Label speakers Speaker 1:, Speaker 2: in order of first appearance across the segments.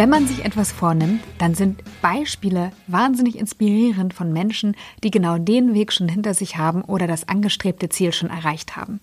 Speaker 1: Wenn man sich etwas vornimmt, dann sind Beispiele wahnsinnig inspirierend von Menschen, die genau den Weg schon hinter sich haben oder das angestrebte Ziel schon erreicht haben.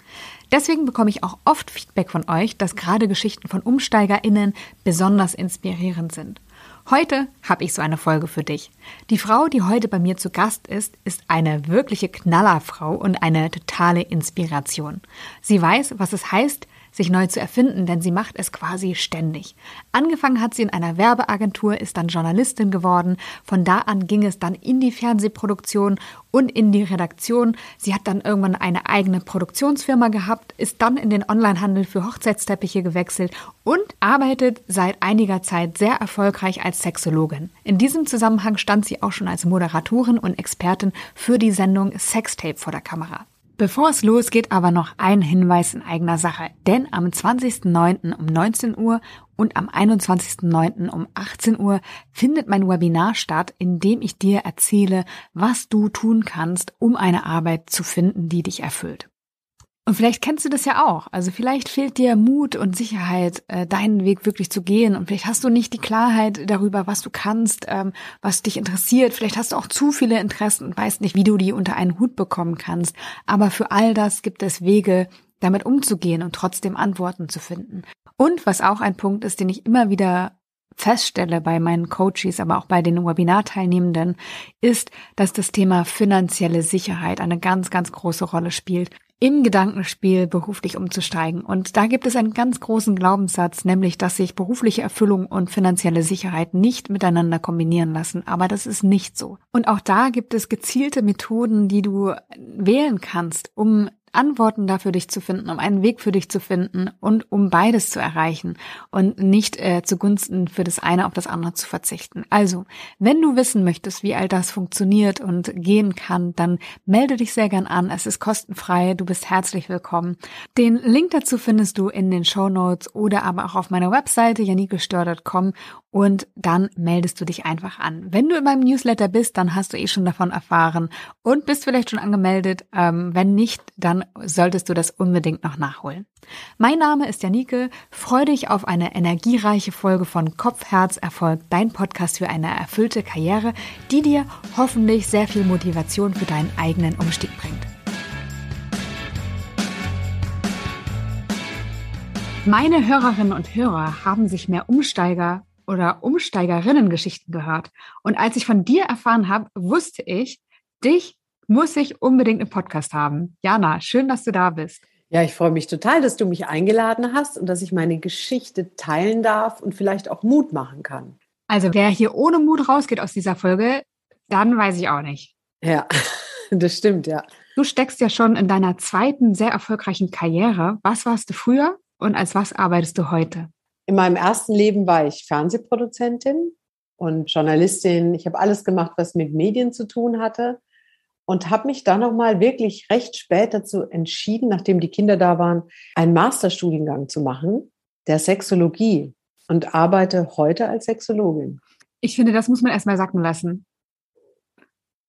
Speaker 1: Deswegen bekomme ich auch oft Feedback von euch, dass gerade Geschichten von UmsteigerInnen besonders inspirierend sind. Heute habe ich so eine Folge für dich. Die Frau, die heute bei mir zu Gast ist, ist eine wirkliche Knallerfrau und eine totale Inspiration. Sie weiß, was es heißt, sich neu zu erfinden, denn sie macht es quasi ständig. Angefangen hat sie in einer Werbeagentur, ist dann Journalistin geworden. Von da an ging es dann in die Fernsehproduktion und in die Redaktion. Sie hat dann irgendwann eine eigene Produktionsfirma gehabt, ist dann in den Onlinehandel für Hochzeitsteppiche gewechselt und arbeitet seit einiger Zeit sehr erfolgreich als Sexologin. In diesem Zusammenhang stand sie auch schon als Moderatorin und Expertin für die Sendung Sextape vor der Kamera. Bevor es losgeht, aber noch ein Hinweis in eigener Sache. Denn am 20.09. um 19 Uhr und am 21.09. um 18 Uhr findet mein Webinar statt, in dem ich dir erzähle, was du tun kannst, um eine Arbeit zu finden, die dich erfüllt. Und vielleicht kennst du das ja auch. Also vielleicht fehlt dir Mut und Sicherheit, äh, deinen Weg wirklich zu gehen. Und vielleicht hast du nicht die Klarheit darüber, was du kannst, ähm, was dich interessiert. Vielleicht hast du auch zu viele Interessen und weißt nicht, wie du die unter einen Hut bekommen kannst. Aber für all das gibt es Wege, damit umzugehen und trotzdem Antworten zu finden. Und was auch ein Punkt ist, den ich immer wieder feststelle bei meinen Coaches, aber auch bei den Webinarteilnehmenden, ist, dass das Thema finanzielle Sicherheit eine ganz, ganz große Rolle spielt im Gedankenspiel beruflich umzusteigen. Und da gibt es einen ganz großen Glaubenssatz, nämlich, dass sich berufliche Erfüllung und finanzielle Sicherheit nicht miteinander kombinieren lassen. Aber das ist nicht so. Und auch da gibt es gezielte Methoden, die du wählen kannst, um Antworten dafür dich zu finden, um einen Weg für dich zu finden und um beides zu erreichen und nicht äh, zugunsten für das eine auf das andere zu verzichten. Also, wenn du wissen möchtest, wie all das funktioniert und gehen kann, dann melde dich sehr gern an. Es ist kostenfrei. Du bist herzlich willkommen. Den Link dazu findest du in den Show Notes oder aber auch auf meiner Webseite janikestör.com und dann meldest du dich einfach an. Wenn du in meinem Newsletter bist, dann hast du eh schon davon erfahren und bist vielleicht schon angemeldet. Ähm, wenn nicht, dann solltest du das unbedingt noch nachholen. Mein Name ist Janike. Freue dich auf eine energiereiche Folge von Kopf, Herz, Erfolg, dein Podcast für eine erfüllte Karriere, die dir hoffentlich sehr viel Motivation für deinen eigenen Umstieg bringt. Meine Hörerinnen und Hörer haben sich mehr Umsteiger oder Umsteigerinnen-Geschichten gehört. Und als ich von dir erfahren habe, wusste ich, dich muss ich unbedingt im Podcast haben. Jana, schön, dass du da bist.
Speaker 2: Ja, ich freue mich total, dass du mich eingeladen hast und dass ich meine Geschichte teilen darf und vielleicht auch Mut machen kann.
Speaker 1: Also wer hier ohne Mut rausgeht aus dieser Folge, dann weiß ich auch nicht.
Speaker 2: Ja, das stimmt, ja.
Speaker 1: Du steckst ja schon in deiner zweiten sehr erfolgreichen Karriere. Was warst du früher und als was arbeitest du heute?
Speaker 2: In meinem ersten Leben war ich Fernsehproduzentin und Journalistin. Ich habe alles gemacht, was mit Medien zu tun hatte und habe mich dann nochmal wirklich recht spät dazu entschieden, nachdem die Kinder da waren, einen Masterstudiengang zu machen, der Sexologie und arbeite heute als Sexologin.
Speaker 1: Ich finde, das muss man erstmal sacken lassen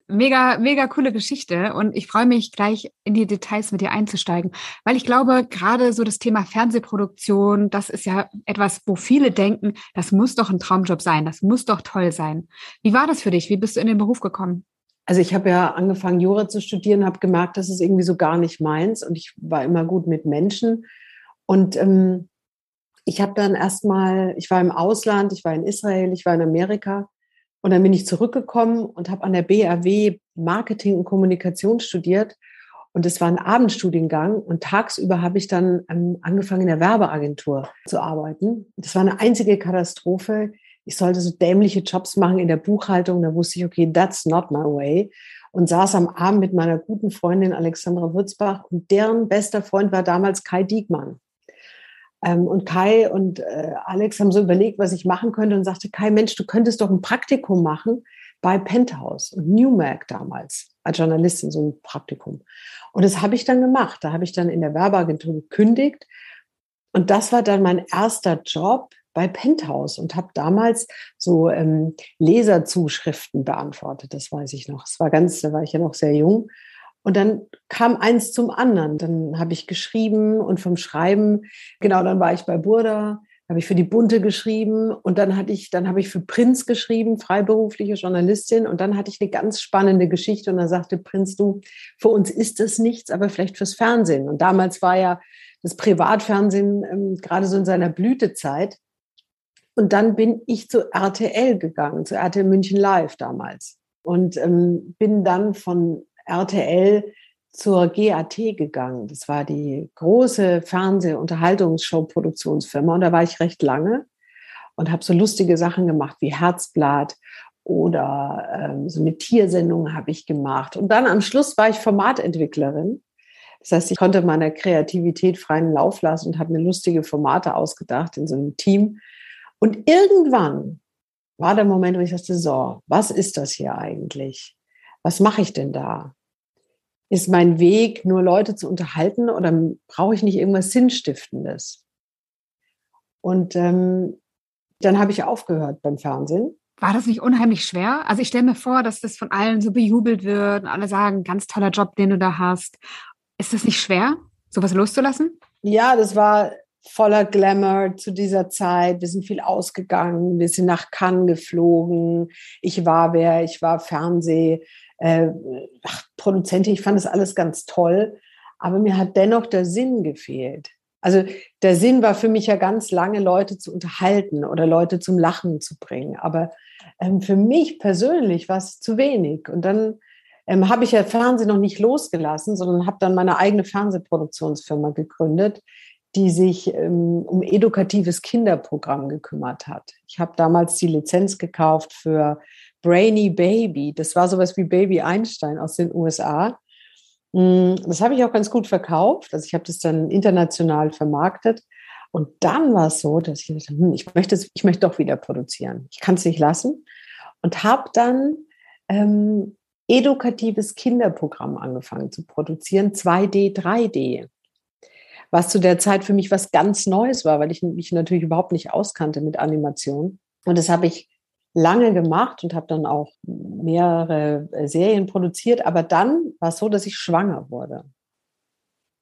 Speaker 1: mega, mega coole Geschichte und ich freue mich gleich in die Details mit dir einzusteigen, weil ich glaube, gerade so das Thema Fernsehproduktion, das ist ja etwas, wo viele denken, das muss doch ein Traumjob sein, das muss doch toll sein. Wie war das für dich? Wie bist du in den Beruf gekommen?
Speaker 2: Also ich habe ja angefangen, Jura zu studieren, habe gemerkt, das ist irgendwie so gar nicht meins und ich war immer gut mit Menschen und ähm, ich habe dann erstmal, ich war im Ausland, ich war in Israel, ich war in Amerika und dann bin ich zurückgekommen und habe an der BRW Marketing und Kommunikation studiert. Und es war ein Abendstudiengang und tagsüber habe ich dann ähm, angefangen in der Werbeagentur zu arbeiten. Das war eine einzige Katastrophe. Ich sollte so dämliche Jobs machen in der Buchhaltung. Da wusste ich, okay, that's not my way. Und saß am Abend mit meiner guten Freundin Alexandra Würzbach und deren bester Freund war damals Kai Diekmann. Ähm, und Kai und äh, Alex haben so überlegt, was ich machen könnte und sagte, Kai, Mensch, du könntest doch ein Praktikum machen bei Penthouse und Newmac damals als Journalistin, so ein Praktikum. Und das habe ich dann gemacht. Da habe ich dann in der Werbeagentur gekündigt. Und das war dann mein erster Job bei Penthouse und habe damals so ähm, Leserzuschriften beantwortet. Das weiß ich noch. Es war ganz, da war ich ja noch sehr jung. Und dann kam eins zum anderen. Dann habe ich geschrieben und vom Schreiben, genau, dann war ich bei Burda, habe ich für die Bunte geschrieben und dann hatte ich, dann habe ich für Prinz geschrieben, freiberufliche Journalistin und dann hatte ich eine ganz spannende Geschichte und dann sagte Prinz, du, für uns ist das nichts, aber vielleicht fürs Fernsehen. Und damals war ja das Privatfernsehen ähm, gerade so in seiner Blütezeit. Und dann bin ich zu RTL gegangen, zu RTL München Live damals und ähm, bin dann von RTL zur GAT gegangen. Das war die große Fernseh-Unterhaltungsshow-Produktionsfirma und da war ich recht lange und habe so lustige Sachen gemacht wie Herzblatt oder ähm, so eine Tiersendung habe ich gemacht. Und dann am Schluss war ich Formatentwicklerin. Das heißt, ich konnte meiner Kreativität freien Lauf lassen und habe mir lustige Formate ausgedacht in so einem Team. Und irgendwann war der Moment, wo ich dachte, so, was ist das hier eigentlich? Was mache ich denn da? ist mein Weg, nur Leute zu unterhalten oder brauche ich nicht irgendwas Sinnstiftendes? Und ähm, dann habe ich aufgehört beim Fernsehen.
Speaker 1: War das nicht unheimlich schwer? Also ich stelle mir vor, dass das von allen so bejubelt wird und alle sagen, ganz toller Job, den du da hast. Ist das nicht schwer, sowas loszulassen?
Speaker 2: Ja, das war voller Glamour zu dieser Zeit. Wir sind viel ausgegangen, wir sind nach Cannes geflogen. Ich war wer, ich war Fernseh äh, ach, Produzentin, ich fand das alles ganz toll, aber mir hat dennoch der Sinn gefehlt. Also der Sinn war für mich ja ganz lange, Leute zu unterhalten oder Leute zum Lachen zu bringen. Aber ähm, für mich persönlich war es zu wenig. Und dann ähm, habe ich ja Fernsehen noch nicht losgelassen, sondern habe dann meine eigene Fernsehproduktionsfirma gegründet, die sich ähm, um edukatives Kinderprogramm gekümmert hat. Ich habe damals die Lizenz gekauft für Brainy Baby. Das war sowas wie Baby Einstein aus den USA. Mm, das habe ich auch ganz gut verkauft. Also ich habe das dann international vermarktet. Und dann war es so, dass ich dachte, hm, ich möchte, ich möchte doch wieder produzieren. Ich kann es nicht lassen. Und habe dann ähm, edukatives Kinderprogramm angefangen zu produzieren, 2D, 3D. Was zu der Zeit für mich was ganz Neues war, weil ich mich natürlich überhaupt nicht auskannte mit Animation. Und das habe ich lange gemacht und habe dann auch mehrere äh, Serien produziert. Aber dann war es so, dass ich schwanger wurde.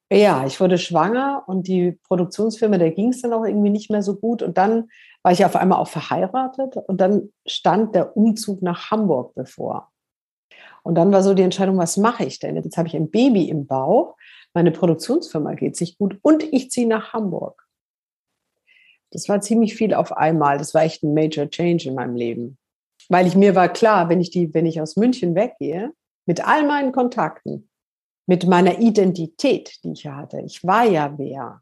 Speaker 2: Ja, ich wurde schwanger und die Produktionsfirma, der ging es dann auch irgendwie nicht mehr so gut. Und dann war ich auf einmal auch verheiratet und dann stand der Umzug nach Hamburg bevor. Und dann war so die Entscheidung, was mache ich denn? Jetzt habe ich ein Baby im Bauch, meine Produktionsfirma geht sich gut und ich ziehe nach Hamburg. Das war ziemlich viel auf einmal. Das war echt ein Major Change in meinem Leben. Weil ich mir war klar, wenn ich die, wenn ich aus München weggehe, mit all meinen Kontakten, mit meiner Identität, die ich hatte, ich war ja wer.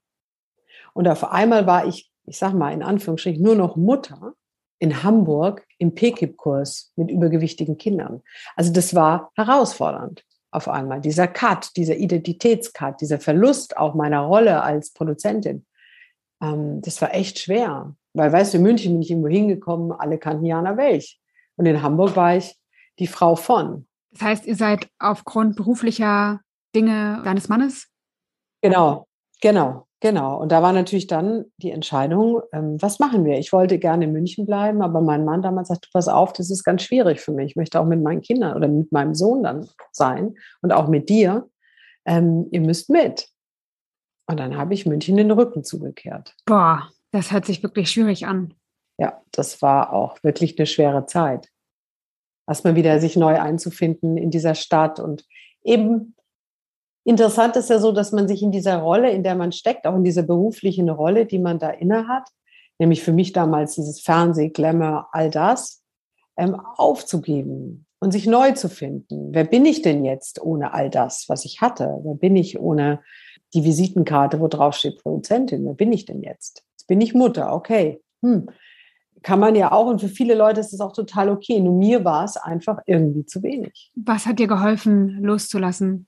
Speaker 2: Und auf einmal war ich, ich sag mal in Anführungsstrichen, nur noch Mutter in Hamburg im PKIP-Kurs mit übergewichtigen Kindern. Also das war herausfordernd auf einmal. Dieser Cut, dieser Identitätscut, dieser Verlust auch meiner Rolle als Produzentin ähm, das war echt schwer. Weil, weißt du, in München bin ich irgendwo hingekommen, alle kannten Jana Welch. Und in Hamburg war ich die Frau von.
Speaker 1: Das heißt, ihr seid aufgrund beruflicher Dinge deines Mannes?
Speaker 2: Genau, genau, genau. Und da war natürlich dann die Entscheidung, ähm, was machen wir? Ich wollte gerne in München bleiben, aber mein Mann damals sagte, pass auf, das ist ganz schwierig für mich. Ich möchte auch mit meinen Kindern oder mit meinem Sohn dann sein und auch mit dir. Ähm, ihr müsst mit. Und dann habe ich München den Rücken zugekehrt.
Speaker 1: Boah, das hört sich wirklich schwierig an.
Speaker 2: Ja, das war auch wirklich eine schwere Zeit. Erstmal wieder sich neu einzufinden in dieser Stadt. Und eben interessant ist ja so, dass man sich in dieser Rolle, in der man steckt, auch in dieser beruflichen Rolle, die man da inne hat, nämlich für mich damals dieses Fernseh, Glamour, all das, ähm, aufzugeben und sich neu zu finden. Wer bin ich denn jetzt ohne all das, was ich hatte? Wer bin ich ohne die Visitenkarte, wo drauf steht Produzentin. Wer bin ich denn jetzt? Jetzt bin ich Mutter, okay. Hm. Kann man ja auch, und für viele Leute ist es auch total okay. Nur mir war es einfach irgendwie zu wenig.
Speaker 1: Was hat dir geholfen, loszulassen?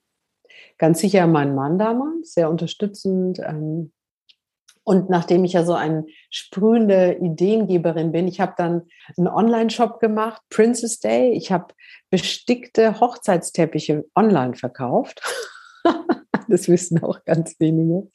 Speaker 2: Ganz sicher mein Mann damals, sehr unterstützend. Ähm, und nachdem ich ja so eine sprühende Ideengeberin bin, ich habe dann einen Online-Shop gemacht, Princess Day. Ich habe bestickte Hochzeitsteppiche online verkauft. das wissen auch ganz wenige.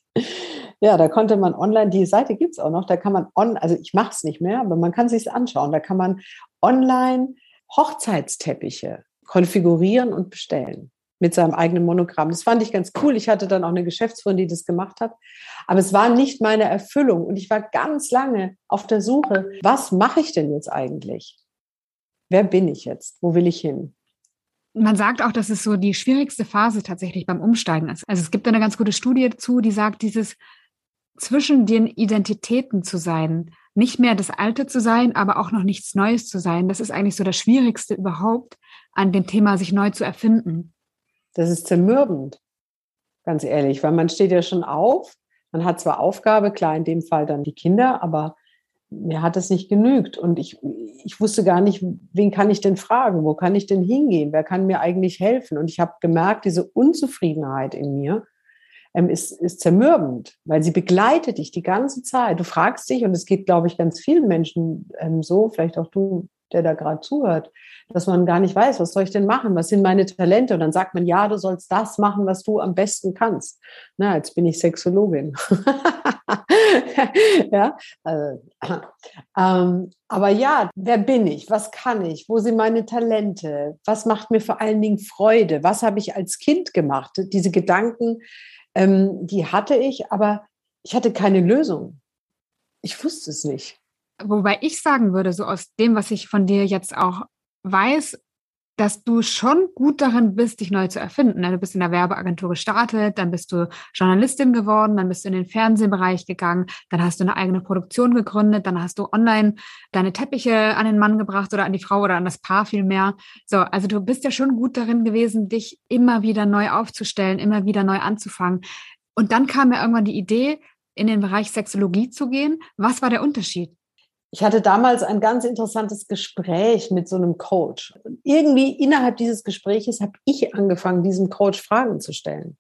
Speaker 2: Ja, da konnte man online, die Seite gibt es auch noch, da kann man on, also ich mache es nicht mehr, aber man kann sich anschauen. Da kann man online Hochzeitsteppiche konfigurieren und bestellen. Mit seinem eigenen Monogramm. Das fand ich ganz cool. Ich hatte dann auch eine Geschäftsführerin, die das gemacht hat. Aber es war nicht meine Erfüllung. Und ich war ganz lange auf der Suche, was mache ich denn jetzt eigentlich? Wer bin ich jetzt? Wo will ich hin?
Speaker 1: Man sagt auch, dass es so die schwierigste Phase tatsächlich beim Umsteigen ist. Also es gibt eine ganz gute Studie dazu, die sagt, dieses zwischen den Identitäten zu sein, nicht mehr das Alte zu sein, aber auch noch nichts Neues zu sein, das ist eigentlich so das Schwierigste überhaupt an dem Thema, sich neu zu erfinden.
Speaker 2: Das ist zermürbend, ganz ehrlich, weil man steht ja schon auf, man hat zwar Aufgabe, klar in dem Fall dann die Kinder, aber mir hat es nicht genügt. Und ich, ich wusste gar nicht, wen kann ich denn fragen, wo kann ich denn hingehen, wer kann mir eigentlich helfen? Und ich habe gemerkt, diese Unzufriedenheit in mir ähm, ist, ist zermürbend, weil sie begleitet dich die ganze Zeit. Du fragst dich, und es geht, glaube ich, ganz vielen Menschen ähm, so, vielleicht auch du, der da gerade zuhört, dass man gar nicht weiß, was soll ich denn machen? Was sind meine Talente? Und dann sagt man, ja, du sollst das machen, was du am besten kannst. Na, jetzt bin ich Sexologin. ja, also, ähm, aber ja, wer bin ich? Was kann ich? Wo sind meine Talente? Was macht mir vor allen Dingen Freude? Was habe ich als Kind gemacht? Diese Gedanken, ähm, die hatte ich, aber ich hatte keine Lösung. Ich wusste es nicht.
Speaker 1: Wobei ich sagen würde, so aus dem, was ich von dir jetzt auch weiß, dass du schon gut darin bist, dich neu zu erfinden. Ne? Du bist in der Werbeagentur gestartet, dann bist du Journalistin geworden, dann bist du in den Fernsehbereich gegangen, dann hast du eine eigene Produktion gegründet, dann hast du online deine Teppiche an den Mann gebracht oder an die Frau oder an das Paar vielmehr. So, also du bist ja schon gut darin gewesen, dich immer wieder neu aufzustellen, immer wieder neu anzufangen. Und dann kam mir irgendwann die Idee, in den Bereich Sexologie zu gehen. Was war der Unterschied?
Speaker 2: Ich hatte damals ein ganz interessantes Gespräch mit so einem Coach. Und irgendwie innerhalb dieses Gespräches habe ich angefangen, diesem Coach Fragen zu stellen.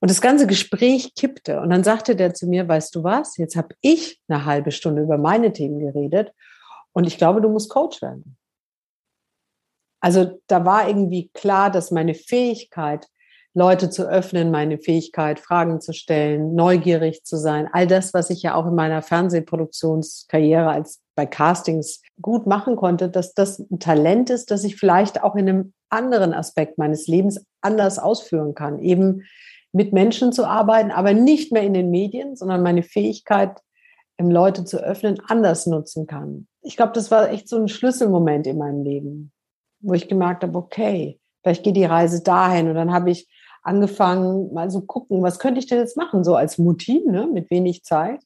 Speaker 2: Und das ganze Gespräch kippte. Und dann sagte der zu mir, weißt du was, jetzt habe ich eine halbe Stunde über meine Themen geredet und ich glaube, du musst Coach werden. Also da war irgendwie klar, dass meine Fähigkeit, Leute zu öffnen, meine Fähigkeit, Fragen zu stellen, neugierig zu sein. All das, was ich ja auch in meiner Fernsehproduktionskarriere als bei Castings gut machen konnte, dass das ein Talent ist, das ich vielleicht auch in einem anderen Aspekt meines Lebens anders ausführen kann. Eben mit Menschen zu arbeiten, aber nicht mehr in den Medien, sondern meine Fähigkeit, Leute zu öffnen, anders nutzen kann. Ich glaube, das war echt so ein Schlüsselmoment in meinem Leben, wo ich gemerkt habe, okay, vielleicht geht die Reise dahin. Und dann habe ich angefangen, mal so gucken, was könnte ich denn jetzt machen, so als Mutti, ne, mit wenig Zeit.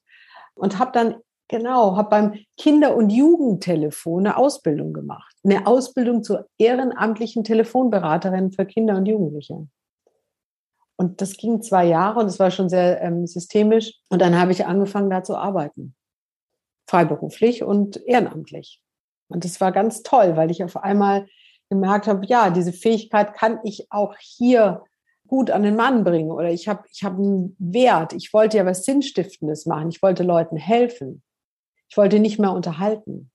Speaker 2: Und habe dann, genau, habe beim Kinder- und Jugendtelefon eine Ausbildung gemacht. Eine Ausbildung zur ehrenamtlichen Telefonberaterin für Kinder und Jugendliche. Und das ging zwei Jahre und es war schon sehr ähm, systemisch. Und dann habe ich angefangen, da zu arbeiten. Freiberuflich und ehrenamtlich. Und das war ganz toll, weil ich auf einmal gemerkt habe, ja, diese Fähigkeit kann ich auch hier gut an den Mann bringen oder ich habe ich hab einen Wert. Ich wollte ja was Sinnstiftendes machen. Ich wollte Leuten helfen. Ich wollte nicht mehr unterhalten.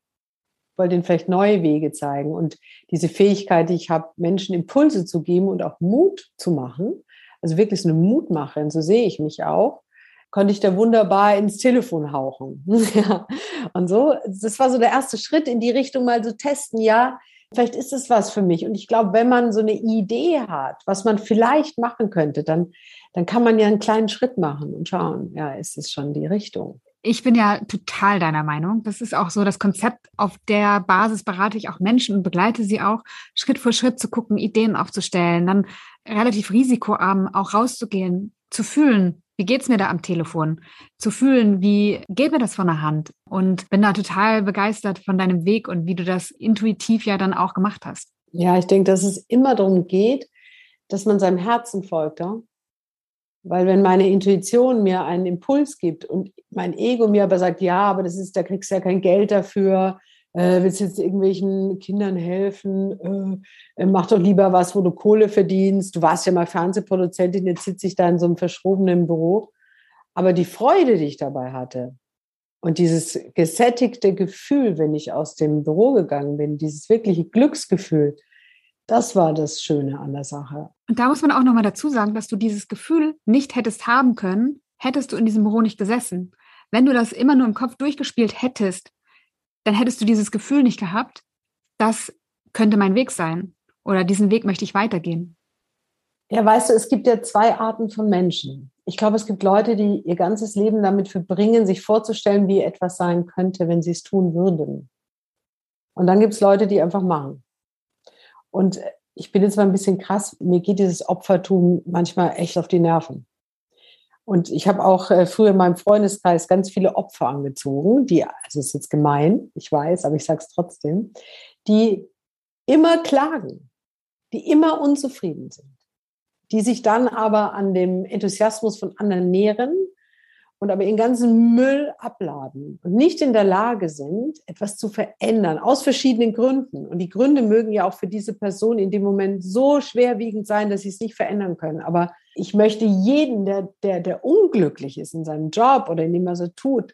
Speaker 2: Ich wollte ihnen vielleicht neue Wege zeigen. Und diese Fähigkeit, die ich habe, Menschen Impulse zu geben und auch Mut zu machen, also wirklich so eine Mutmacherin, so sehe ich mich auch, konnte ich da wunderbar ins Telefon hauchen. Und so, das war so der erste Schritt in die Richtung, mal so testen, ja, vielleicht ist es was für mich. Und ich glaube, wenn man so eine Idee hat, was man vielleicht machen könnte, dann, dann kann man ja einen kleinen Schritt machen und schauen, ja, ist es schon die Richtung.
Speaker 1: Ich bin ja total deiner Meinung. Das ist auch so das Konzept. Auf der Basis berate ich auch Menschen und begleite sie auch, Schritt für Schritt zu gucken, Ideen aufzustellen, dann relativ risikoarm auch rauszugehen, zu fühlen, wie geht's mir da am Telefon? Zu fühlen, wie geht mir das von der Hand? Und bin da total begeistert von deinem Weg und wie du das intuitiv ja dann auch gemacht hast.
Speaker 2: Ja, ich denke, dass es immer darum geht, dass man seinem Herzen folgt. Ja? Weil wenn meine Intuition mir einen Impuls gibt und mein Ego mir aber sagt, ja, aber das ist, da kriegst du ja kein Geld dafür, äh, willst jetzt irgendwelchen Kindern helfen, äh, äh, mach doch lieber was, wo du Kohle verdienst. Du warst ja mal Fernsehproduzentin, jetzt sitze ich da in so einem verschrobenen Büro. Aber die Freude, die ich dabei hatte und dieses gesättigte Gefühl, wenn ich aus dem Büro gegangen bin, dieses wirkliche Glücksgefühl, das war das Schöne an der Sache.
Speaker 1: Und da muss man auch nochmal dazu sagen, dass du dieses Gefühl nicht hättest haben können, hättest du in diesem Büro nicht gesessen. Wenn du das immer nur im Kopf durchgespielt hättest, dann hättest du dieses Gefühl nicht gehabt, das könnte mein Weg sein oder diesen Weg möchte ich weitergehen.
Speaker 2: Ja, weißt du, es gibt ja zwei Arten von Menschen. Ich glaube, es gibt Leute, die ihr ganzes Leben damit verbringen, sich vorzustellen, wie etwas sein könnte, wenn sie es tun würden. Und dann gibt es Leute, die einfach machen. Und ich bin jetzt mal ein bisschen krass, mir geht dieses Opfertum manchmal echt auf die Nerven. Und ich habe auch äh, früher in meinem Freundeskreis ganz viele Opfer angezogen, die, also ist jetzt gemein, ich weiß, aber ich sage es trotzdem, die immer klagen, die immer unzufrieden sind die sich dann aber an dem Enthusiasmus von anderen nähren und aber ihren ganzen Müll abladen und nicht in der Lage sind, etwas zu verändern, aus verschiedenen Gründen. Und die Gründe mögen ja auch für diese Person in dem Moment so schwerwiegend sein, dass sie es nicht verändern können. Aber ich möchte jeden, der, der, der unglücklich ist in seinem Job oder in dem, er tut,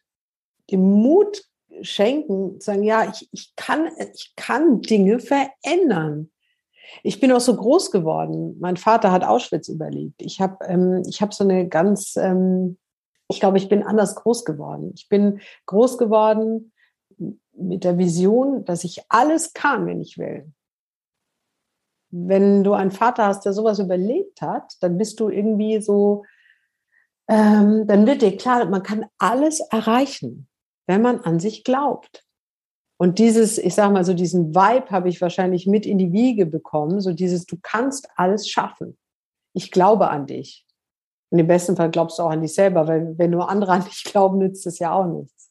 Speaker 2: den Mut schenken, sagen, ja, ich, ich, kann, ich kann Dinge verändern. Ich bin auch so groß geworden. Mein Vater hat Auschwitz überlebt. Ich habe ähm, ich hab so eine ganz, ähm, ich glaube, ich bin anders groß geworden. Ich bin groß geworden mit der Vision, dass ich alles kann, wenn ich will. Wenn du einen Vater hast, der sowas überlebt hat, dann bist du irgendwie so, ähm, dann wird dir klar, man kann alles erreichen, wenn man an sich glaubt. Und dieses, ich sage mal so, diesen Vibe habe ich wahrscheinlich mit in die Wiege bekommen, so dieses, du kannst alles schaffen. Ich glaube an dich. Und im besten Fall glaubst du auch an dich selber, weil wenn nur andere an dich glauben, nützt es ja auch nichts.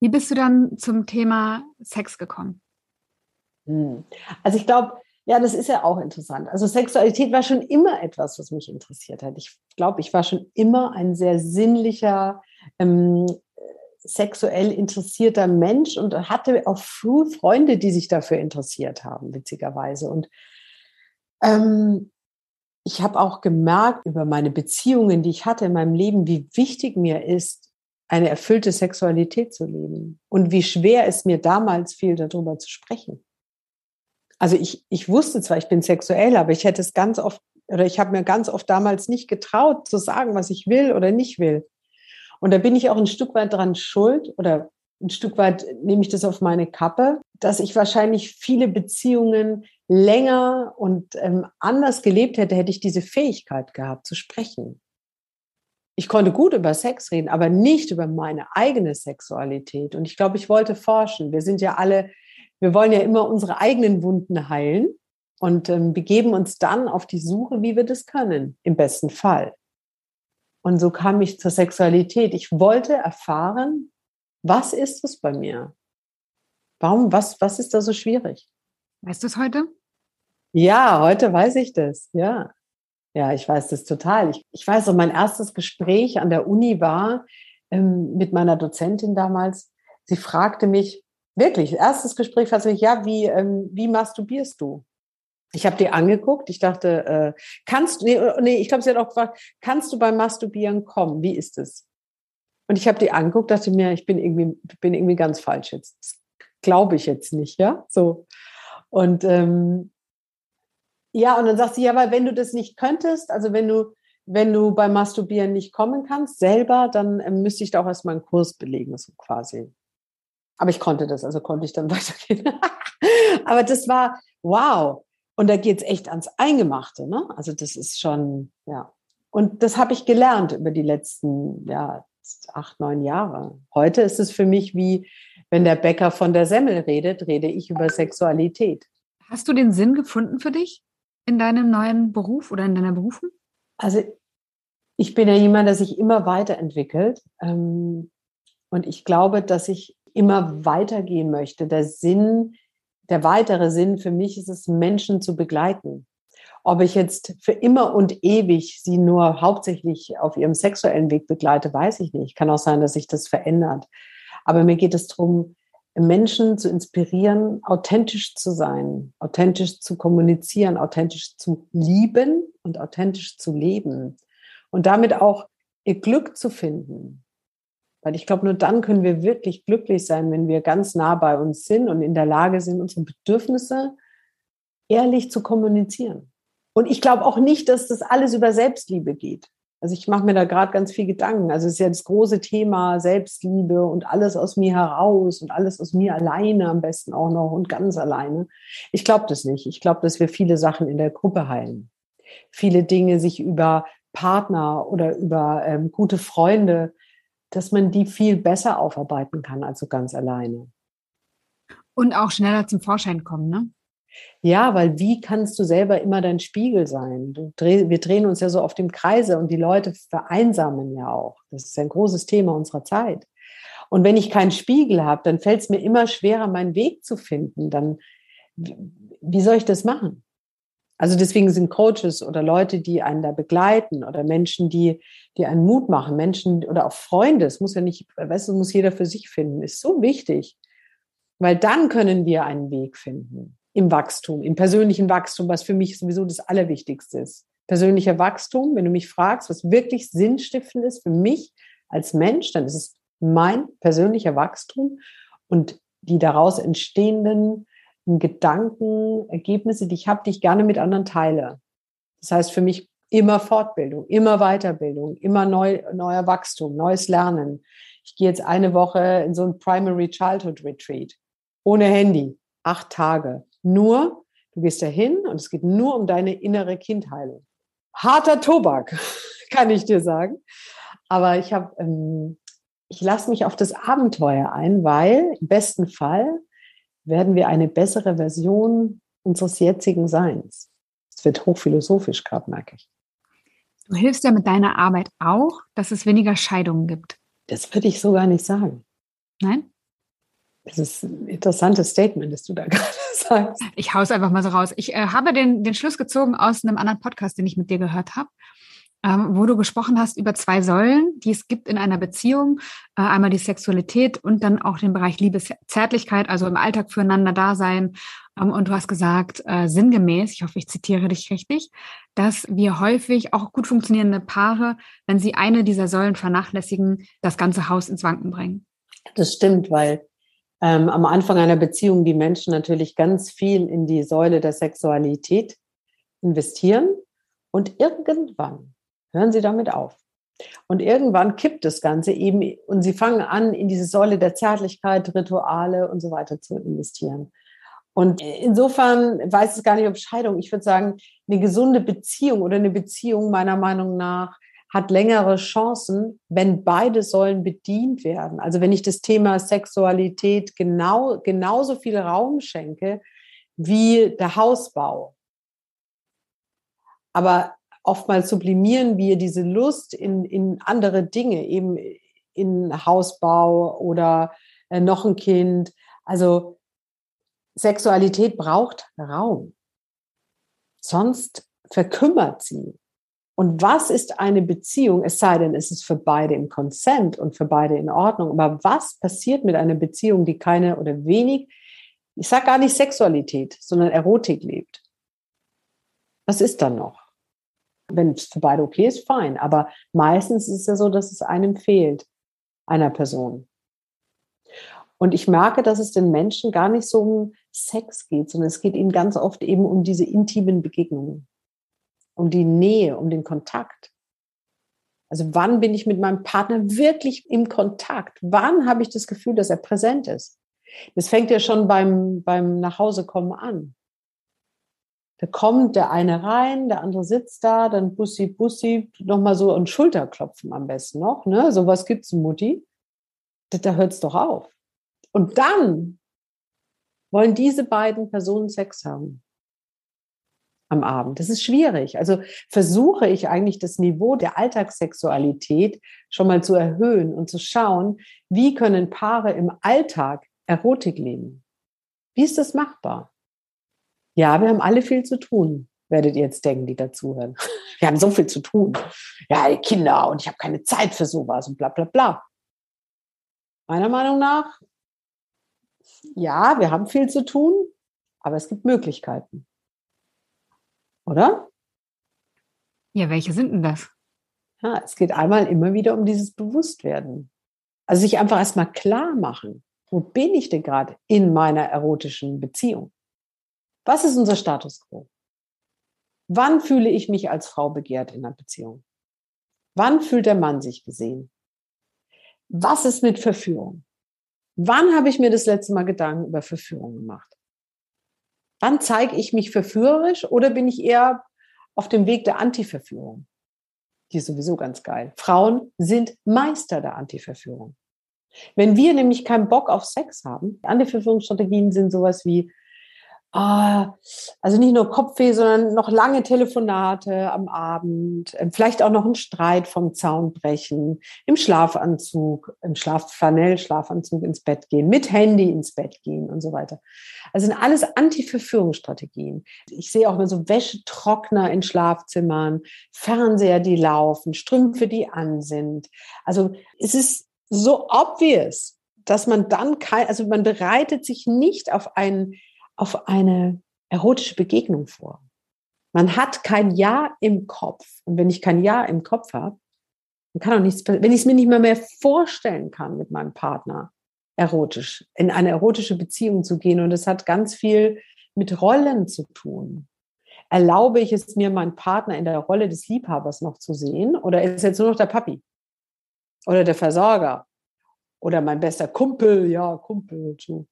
Speaker 1: Wie bist du dann zum Thema Sex gekommen?
Speaker 2: Hm. Also ich glaube, ja, das ist ja auch interessant. Also Sexualität war schon immer etwas, was mich interessiert hat. Ich glaube, ich war schon immer ein sehr sinnlicher, ähm, sexuell interessierter Mensch und hatte auch früh Freunde, die sich dafür interessiert haben, witzigerweise. Und ähm, ich habe auch gemerkt über meine Beziehungen, die ich hatte in meinem Leben, wie wichtig mir ist, eine erfüllte Sexualität zu leben und wie schwer es mir damals fiel, darüber zu sprechen. Also ich, ich wusste zwar, ich bin sexuell, aber ich hätte es ganz oft oder ich habe mir ganz oft damals nicht getraut zu sagen, was ich will oder nicht will. Und da bin ich auch ein Stück weit dran schuld oder ein Stück weit nehme ich das auf meine Kappe, dass ich wahrscheinlich viele Beziehungen länger und ähm, anders gelebt hätte, hätte ich diese Fähigkeit gehabt zu sprechen. Ich konnte gut über Sex reden, aber nicht über meine eigene Sexualität. Und ich glaube, ich wollte forschen. Wir sind ja alle, wir wollen ja immer unsere eigenen Wunden heilen und ähm, begeben uns dann auf die Suche, wie wir das können, im besten Fall. Und so kam ich zur Sexualität. Ich wollte erfahren, was ist es bei mir? Warum, was, was ist da so schwierig?
Speaker 1: Weißt du es heute?
Speaker 2: Ja, heute weiß ich das, ja. Ja, ich weiß das total. Ich, ich weiß auch, mein erstes Gespräch an der Uni war ähm, mit meiner Dozentin damals. Sie fragte mich, wirklich, erstes Gespräch sie, ja, wie, ähm, wie masturbierst du? Ich habe die angeguckt. Ich dachte, äh, kannst du, nee, nee ich glaube, sie hat auch gefragt, kannst du beim Masturbieren kommen? Wie ist es? Und ich habe die angeguckt, dachte mir, ich bin irgendwie, bin irgendwie ganz falsch jetzt. Glaube ich jetzt nicht, ja, so. Und ähm, ja, und dann sagt sie, ja, weil wenn du das nicht könntest, also wenn du, wenn du beim Masturbieren nicht kommen kannst, selber, dann ähm, müsste ich da auch erstmal einen Kurs belegen, so quasi. Aber ich konnte das, also konnte ich dann weitergehen. Aber das war, wow, und da geht's echt ans Eingemachte. Ne? Also das ist schon, ja. Und das habe ich gelernt über die letzten ja, acht, neun Jahre. Heute ist es für mich wie, wenn der Bäcker von der Semmel redet, rede ich über Sexualität.
Speaker 1: Hast du den Sinn gefunden für dich in deinem neuen Beruf oder in deiner Berufung?
Speaker 2: Also ich bin ja jemand, der sich immer weiterentwickelt. Ähm, und ich glaube, dass ich immer weitergehen möchte. Der Sinn der weitere Sinn für mich ist es, Menschen zu begleiten. Ob ich jetzt für immer und ewig sie nur hauptsächlich auf ihrem sexuellen Weg begleite, weiß ich nicht. Kann auch sein, dass sich das verändert. Aber mir geht es darum, Menschen zu inspirieren, authentisch zu sein, authentisch zu kommunizieren, authentisch zu lieben und authentisch zu leben und damit auch ihr Glück zu finden. Weil ich glaube, nur dann können wir wirklich glücklich sein, wenn wir ganz nah bei uns sind und in der Lage sind, unsere Bedürfnisse ehrlich zu kommunizieren. Und ich glaube auch nicht, dass das alles über Selbstliebe geht. Also ich mache mir da gerade ganz viel Gedanken. Also es ist ja das große Thema Selbstliebe und alles aus mir heraus und alles aus mir alleine am besten auch noch und ganz alleine. Ich glaube das nicht. Ich glaube, dass wir viele Sachen in der Gruppe heilen. viele Dinge sich über Partner oder über ähm, gute Freunde, dass man die viel besser aufarbeiten kann als so ganz alleine.
Speaker 1: Und auch schneller zum Vorschein kommen, ne?
Speaker 2: Ja, weil wie kannst du selber immer dein Spiegel sein? Dreh, wir drehen uns ja so auf dem Kreise und die Leute vereinsamen ja auch. Das ist ein großes Thema unserer Zeit. Und wenn ich keinen Spiegel habe, dann fällt es mir immer schwerer, meinen Weg zu finden. Dann, wie soll ich das machen? Also deswegen sind Coaches oder Leute, die einen da begleiten oder Menschen, die, die einen Mut machen, Menschen oder auch Freunde, es muss ja nicht, weißt du, muss jeder für sich finden, ist so wichtig, weil dann können wir einen Weg finden im Wachstum, im persönlichen Wachstum, was für mich sowieso das Allerwichtigste ist. Persönlicher Wachstum, wenn du mich fragst, was wirklich sinnstiftend ist für mich als Mensch, dann ist es mein persönlicher Wachstum und die daraus entstehenden Gedanken, Ergebnisse, die ich habe, die ich gerne mit anderen teile. Das heißt für mich immer Fortbildung, immer Weiterbildung, immer neu, neuer Wachstum, neues Lernen. Ich gehe jetzt eine Woche in so ein Primary Childhood Retreat ohne Handy, acht Tage. Nur, du gehst dahin und es geht nur um deine innere Kindheilung. Harter Tobak, kann ich dir sagen. Aber ich habe, ähm, ich lasse mich auf das Abenteuer ein, weil im besten Fall werden wir eine bessere Version unseres jetzigen Seins. Es wird hochphilosophisch gerade, merke ich.
Speaker 1: Du hilfst ja mit deiner Arbeit auch, dass es weniger Scheidungen gibt.
Speaker 2: Das würde ich so gar nicht sagen.
Speaker 1: Nein?
Speaker 2: Das ist ein interessantes Statement, das du da gerade sagst.
Speaker 1: Ich hau's einfach mal so raus. Ich äh, habe den, den Schluss gezogen aus einem anderen Podcast, den ich mit dir gehört habe, ähm, wo du gesprochen hast über zwei Säulen, die es gibt in einer Beziehung. Äh, einmal die Sexualität und dann auch den Bereich Liebeszärtlichkeit, also im Alltag füreinander da sein. Ähm, und du hast gesagt, äh, sinngemäß, ich hoffe, ich zitiere dich richtig, dass wir häufig auch gut funktionierende Paare, wenn sie eine dieser Säulen vernachlässigen, das ganze Haus ins Wanken bringen.
Speaker 2: Das stimmt, weil ähm, am Anfang einer Beziehung die Menschen natürlich ganz viel in die Säule der Sexualität investieren und irgendwann hören sie damit auf. Und irgendwann kippt das Ganze eben und sie fangen an, in diese Säule der Zärtlichkeit, Rituale und so weiter zu investieren. Und insofern weiß es gar nicht, ob Scheidung, ich würde sagen, eine gesunde Beziehung oder eine Beziehung meiner Meinung nach hat längere Chancen, wenn beide Säulen bedient werden. Also wenn ich das Thema Sexualität genau, genauso viel Raum schenke wie der Hausbau. Aber oftmals sublimieren wir diese Lust in, in andere Dinge, eben in Hausbau oder äh, noch ein Kind. Also Sexualität braucht Raum. Sonst verkümmert sie. Und was ist eine Beziehung? Es sei denn, es ist für beide im Consent und für beide in Ordnung. Aber was passiert mit einer Beziehung, die keine oder wenig, ich sage gar nicht Sexualität, sondern Erotik lebt? Was ist dann noch? Wenn es für beide okay ist, fein. Aber meistens ist es ja so, dass es einem fehlt, einer Person. Und ich merke, dass es den Menschen gar nicht so um Sex geht, sondern es geht ihnen ganz oft eben um diese intimen Begegnungen um die Nähe, um den Kontakt. Also wann bin ich mit meinem Partner wirklich im Kontakt? Wann habe ich das Gefühl, dass er präsent ist? Das fängt ja schon beim, beim Nachhausekommen an. Da kommt der eine rein, der andere sitzt da, dann Bussi, Bussi, nochmal so ein Schulterklopfen am besten noch. Ne? So was gibt's, Mutti. Da, da hört's doch auf. Und dann wollen diese beiden Personen Sex haben am Abend. Das ist schwierig. Also versuche ich eigentlich das Niveau der Alltagssexualität schon mal zu erhöhen und zu schauen, wie können Paare im Alltag Erotik leben? Wie ist das machbar? Ja, wir haben alle viel zu tun, werdet ihr jetzt denken, die dazuhören. Wir haben so viel zu tun. Ja, die Kinder und ich habe keine Zeit für sowas und bla bla bla. Meiner Meinung nach, ja, wir haben viel zu tun, aber es gibt Möglichkeiten. Oder?
Speaker 1: Ja, welche sind denn das?
Speaker 2: Ja, es geht einmal immer wieder um dieses Bewusstwerden. Also sich einfach erstmal klar machen, wo bin ich denn gerade in meiner erotischen Beziehung? Was ist unser Status quo? Wann fühle ich mich als Frau begehrt in einer Beziehung? Wann fühlt der Mann sich gesehen? Was ist mit Verführung? Wann habe ich mir das letzte Mal Gedanken über Verführung gemacht? Wann zeige ich mich verführerisch oder bin ich eher auf dem Weg der Antiverführung. Die ist sowieso ganz geil. Frauen sind Meister der Antiverführung. Wenn wir nämlich keinen Bock auf Sex haben, Antiverführungsstrategien sind sowas wie ah, also nicht nur Kopfweh, sondern noch lange Telefonate am Abend, ähm, vielleicht auch noch ein Streit vom Zaun brechen, im Schlafanzug, im Schlafflanell, Schlafanzug ins Bett gehen, mit Handy ins Bett gehen und so weiter. Also sind alles Anti-Verführungsstrategien. Ich sehe auch immer so Wäschetrockner in Schlafzimmern, Fernseher, die laufen, Strümpfe, die an sind. Also es ist so obvious, dass man dann kein, also man bereitet sich nicht auf einen auf eine erotische Begegnung vor. Man hat kein Ja im Kopf. Und wenn ich kein Ja im Kopf habe, dann kann auch nichts passieren. Wenn ich es mir nicht mehr, mehr vorstellen kann mit meinem Partner, erotisch, in eine erotische Beziehung zu gehen. Und es hat ganz viel mit Rollen zu tun. Erlaube ich es mir, meinen Partner in der Rolle des Liebhabers noch zu sehen? Oder ist jetzt nur noch der Papi? Oder der Versorger? Oder mein bester Kumpel? Ja, Kumpel. So.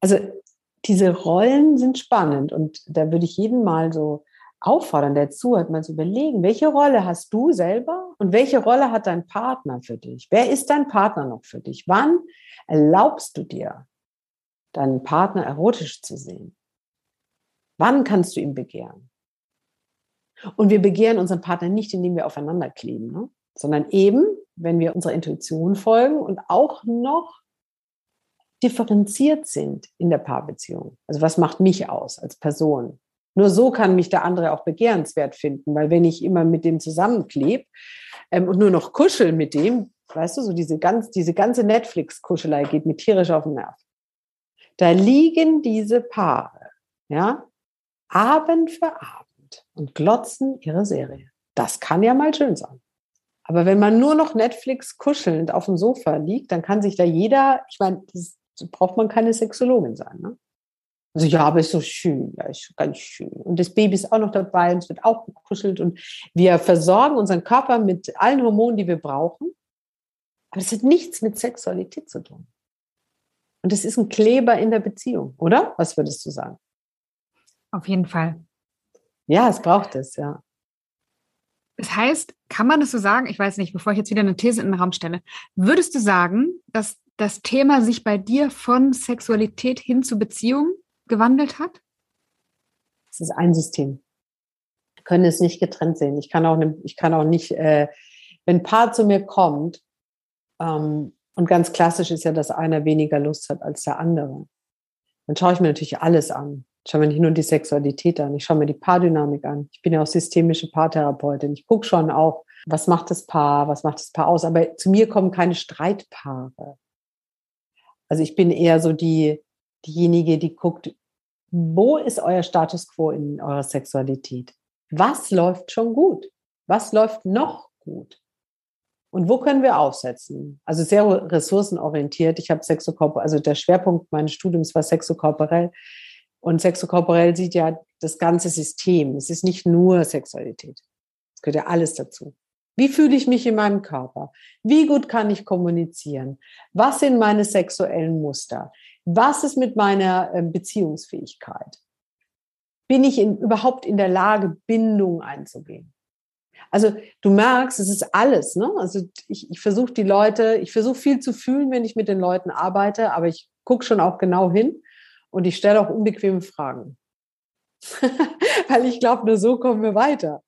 Speaker 2: Also diese Rollen sind spannend und da würde ich jeden mal so auffordern, der zuhört, mal zu überlegen, welche Rolle hast du selber und welche Rolle hat dein Partner für dich? Wer ist dein Partner noch für dich? Wann erlaubst du dir, deinen Partner erotisch zu sehen? Wann kannst du ihn begehren? Und wir begehren unseren Partner nicht, indem wir aufeinander kleben, ne? sondern eben, wenn wir unserer Intuition folgen und auch noch differenziert sind in der Paarbeziehung. Also was macht mich aus als Person? Nur so kann mich der andere auch begehrenswert finden, weil wenn ich immer mit dem zusammenklebe ähm, und nur noch kuschel mit dem, weißt du, so diese, ganz, diese ganze Netflix-Kuschelei geht mir tierisch auf den Nerv. Da liegen diese Paare, ja, Abend für Abend und glotzen ihre Serie. Das kann ja mal schön sein. Aber wenn man nur noch Netflix kuschelnd auf dem Sofa liegt, dann kann sich da jeder, ich meine, das braucht man keine Sexologin sein. Ne? Also ja, aber ist so schön, ja, ist ganz schön. Und das Baby ist auch noch dabei und es wird auch gekuschelt und wir versorgen unseren Körper mit allen Hormonen, die wir brauchen. Aber es hat nichts mit Sexualität zu tun. Und es ist ein Kleber in der Beziehung, oder? Was würdest du sagen?
Speaker 1: Auf jeden Fall.
Speaker 2: Ja, es braucht es, ja.
Speaker 1: Das heißt, kann man das so sagen? Ich weiß nicht, bevor ich jetzt wieder eine These in den Raum stelle. Würdest du sagen, dass das Thema sich bei dir von Sexualität hin zu Beziehung gewandelt hat?
Speaker 2: Es ist ein System. Wir können es nicht getrennt sehen. Ich kann auch, ne, ich kann auch nicht, äh, wenn ein Paar zu mir kommt, ähm, und ganz klassisch ist ja, dass einer weniger Lust hat als der andere, dann schaue ich mir natürlich alles an. Ich schaue mir nicht nur die Sexualität an, ich schaue mir die Paardynamik an. Ich bin ja auch systemische Paartherapeutin. Ich gucke schon auch, was macht das Paar, was macht das Paar aus. Aber zu mir kommen keine Streitpaare. Also ich bin eher so die, diejenige, die guckt, wo ist euer Status quo in eurer Sexualität? Was läuft schon gut? Was läuft noch gut? Und wo können wir aufsetzen? Also sehr ressourcenorientiert. Ich habe Sexokorporell, also der Schwerpunkt meines Studiums war Sexokorporell. Und Sexokorporell sieht ja das ganze System. Es ist nicht nur Sexualität. Es gehört ja alles dazu. Wie fühle ich mich in meinem Körper? Wie gut kann ich kommunizieren? Was sind meine sexuellen Muster? Was ist mit meiner ähm, Beziehungsfähigkeit? Bin ich in, überhaupt in der Lage, Bindung einzugehen? Also du merkst, es ist alles. Ne? Also ich, ich versuche die Leute, ich versuche viel zu fühlen, wenn ich mit den Leuten arbeite, aber ich gucke schon auch genau hin und ich stelle auch unbequeme Fragen. Weil ich glaube, nur so kommen wir weiter.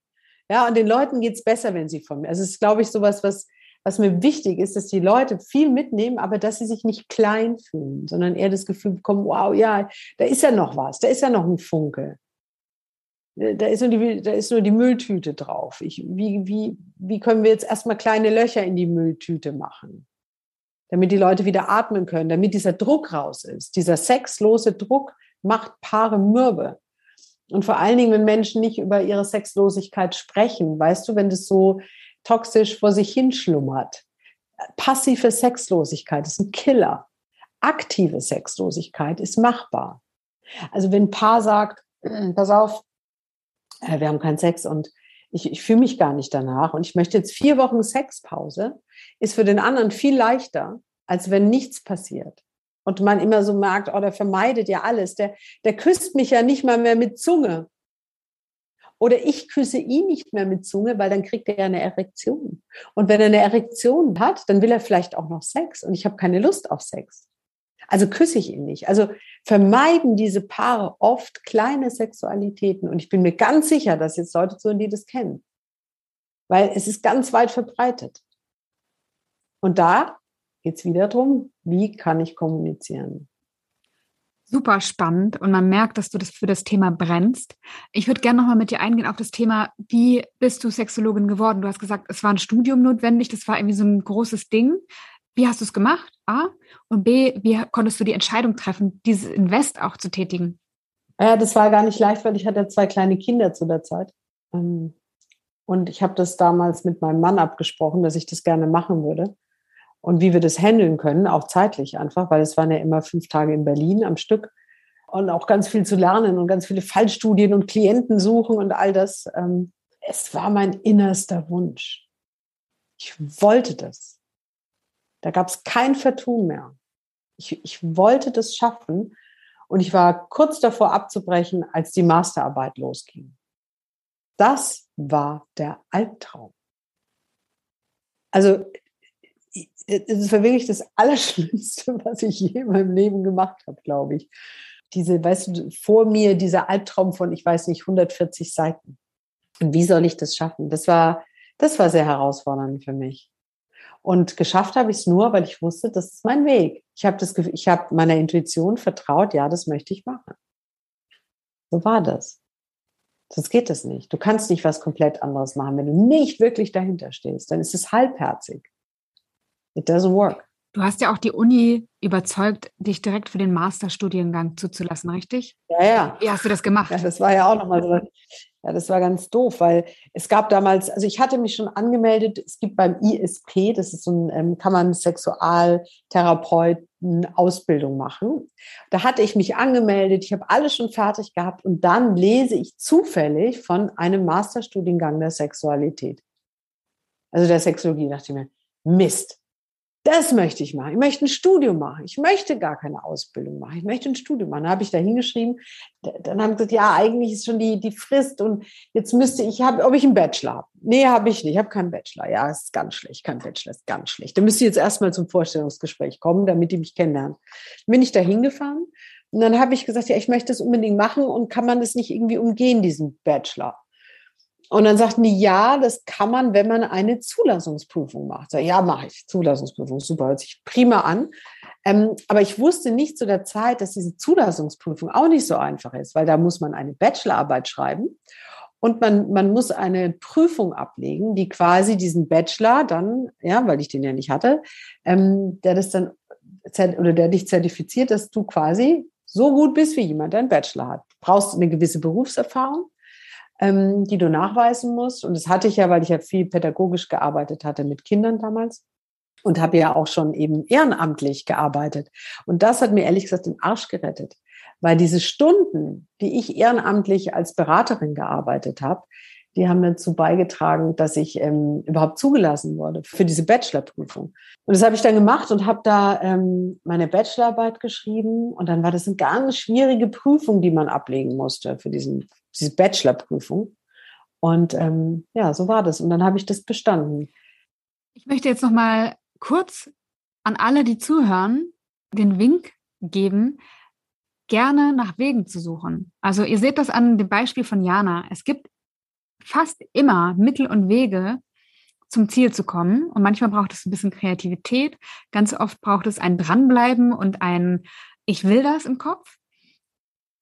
Speaker 2: Ja, und den Leuten geht es besser, wenn sie von mir. Also es ist, glaube ich, sowas, was, was mir wichtig ist, dass die Leute viel mitnehmen, aber dass sie sich nicht klein fühlen, sondern eher das Gefühl bekommen, wow, ja, da ist ja noch was, da ist ja noch ein Funke. Da ist nur die, da ist nur die Mülltüte drauf. Ich, wie, wie, wie können wir jetzt erstmal kleine Löcher in die Mülltüte machen? Damit die Leute wieder atmen können, damit dieser Druck raus ist. Dieser sexlose Druck macht Paare mürbe. Und vor allen Dingen, wenn Menschen nicht über ihre Sexlosigkeit sprechen, weißt du, wenn das so toxisch vor sich hinschlummert. Passive Sexlosigkeit ist ein Killer. Aktive Sexlosigkeit ist machbar. Also wenn ein Paar sagt, pass auf, äh, wir haben keinen Sex und ich, ich fühle mich gar nicht danach und ich möchte jetzt vier Wochen Sexpause, ist für den anderen viel leichter, als wenn nichts passiert und man immer so merkt, oh, der vermeidet ja alles, der, der küsst mich ja nicht mal mehr mit Zunge. Oder ich küsse ihn nicht mehr mit Zunge, weil dann kriegt er ja eine Erektion. Und wenn er eine Erektion hat, dann will er vielleicht auch noch Sex und ich habe keine Lust auf Sex. Also küsse ich ihn nicht. Also vermeiden diese Paare oft kleine Sexualitäten. Und ich bin mir ganz sicher, dass jetzt Leute zuhören, die das kennen. Weil es ist ganz weit verbreitet. Und da geht es wieder darum, wie kann ich kommunizieren?
Speaker 1: Super spannend und man merkt, dass du das für das Thema brennst. Ich würde gerne nochmal mit dir eingehen auf das Thema, wie bist du Sexologin geworden? Du hast gesagt, es war ein Studium notwendig, das war irgendwie so ein großes Ding. Wie hast du es gemacht? A. Und B, wie konntest du die Entscheidung treffen, dieses Invest auch zu tätigen?
Speaker 2: Ja, das war gar nicht leicht, weil ich hatte zwei kleine Kinder zu der Zeit. Ähm, und ich habe das damals mit meinem Mann abgesprochen, dass ich das gerne machen würde und wie wir das handeln können, auch zeitlich einfach, weil es waren ja immer fünf Tage in Berlin am Stück und auch ganz viel zu lernen und ganz viele Fallstudien und Klienten suchen und all das. Ähm, es war mein innerster Wunsch. Ich wollte das. Da gab es kein Vertun mehr. Ich, ich wollte das schaffen und ich war kurz davor abzubrechen, als die Masterarbeit losging. Das war der Albtraum. Also es war wirklich das Allerschlimmste, was ich je in meinem Leben gemacht habe, glaube ich. Diese, weißt du, vor mir dieser Albtraum von, ich weiß nicht, 140 Seiten. Und wie soll ich das schaffen? Das war, das war sehr herausfordernd für mich. Und geschafft habe ich es nur, weil ich wusste, das ist mein Weg. Ich habe das, ich habe meiner Intuition vertraut, ja, das möchte ich machen. So war das. Sonst geht das nicht. Du kannst nicht was komplett anderes machen. Wenn du nicht wirklich dahinter stehst, dann ist es halbherzig. It doesn't work.
Speaker 1: Du hast ja auch die Uni überzeugt, dich direkt für den Masterstudiengang zuzulassen, richtig?
Speaker 2: Ja, ja.
Speaker 1: Wie hast du das gemacht?
Speaker 2: Ja, das war ja auch nochmal so. Ja, das war ganz doof, weil es gab damals, also ich hatte mich schon angemeldet, es gibt beim ISP, das ist so ein, ähm, kann man Sexualtherapeuten Ausbildung machen. Da hatte ich mich angemeldet, ich habe alles schon fertig gehabt und dann lese ich zufällig von einem Masterstudiengang der Sexualität. Also der Sexologie, dachte ich mir, Mist, das möchte ich machen. Ich möchte ein Studium machen. Ich möchte gar keine Ausbildung machen. Ich möchte ein Studium machen. Dann habe ich da hingeschrieben. Dann haben sie gesagt, ja, eigentlich ist schon die, die Frist und jetzt müsste ich, hab, ob ich einen Bachelor habe. Nee, habe ich nicht. Ich habe keinen Bachelor. Ja, ist ganz schlecht. Kein Bachelor ist ganz schlecht. Dann müsste ich jetzt erstmal zum Vorstellungsgespräch kommen, damit die mich kennenlernen. Bin ich da hingefahren und dann habe ich gesagt, ja, ich möchte das unbedingt machen und kann man das nicht irgendwie umgehen, diesen Bachelor? Und dann sagten die, ja, das kann man, wenn man eine Zulassungsprüfung macht. Ja, mache ich. Zulassungsprüfung, super, hört sich prima an. Ähm, aber ich wusste nicht zu der Zeit, dass diese Zulassungsprüfung auch nicht so einfach ist, weil da muss man eine Bachelorarbeit schreiben und man, man muss eine Prüfung ablegen, die quasi diesen Bachelor dann, ja, weil ich den ja nicht hatte, ähm, der das dann oder der dich zertifiziert, dass du quasi so gut bist wie jemand, der einen Bachelor hat. Du brauchst eine gewisse Berufserfahrung ähm, die du nachweisen musst. Und das hatte ich ja, weil ich ja viel pädagogisch gearbeitet hatte mit Kindern damals und habe ja auch schon eben ehrenamtlich gearbeitet. Und das hat mir ehrlich gesagt den Arsch gerettet, weil diese Stunden, die ich ehrenamtlich als Beraterin gearbeitet habe, die haben dazu beigetragen, dass ich ähm, überhaupt zugelassen wurde für diese Bachelorprüfung. Und das habe ich dann gemacht und habe da ähm, meine Bachelorarbeit geschrieben. Und dann war das eine ganz schwierige Prüfung, die man ablegen musste für diesen diese Bachelorprüfung. Und ähm, ja, so war das. Und dann habe ich das bestanden.
Speaker 1: Ich möchte jetzt noch mal kurz an alle, die zuhören, den Wink geben, gerne nach Wegen zu suchen. Also ihr seht das an dem Beispiel von Jana. Es gibt fast immer Mittel und Wege, zum Ziel zu kommen. Und manchmal braucht es ein bisschen Kreativität. Ganz oft braucht es ein Dranbleiben und ein Ich will das im Kopf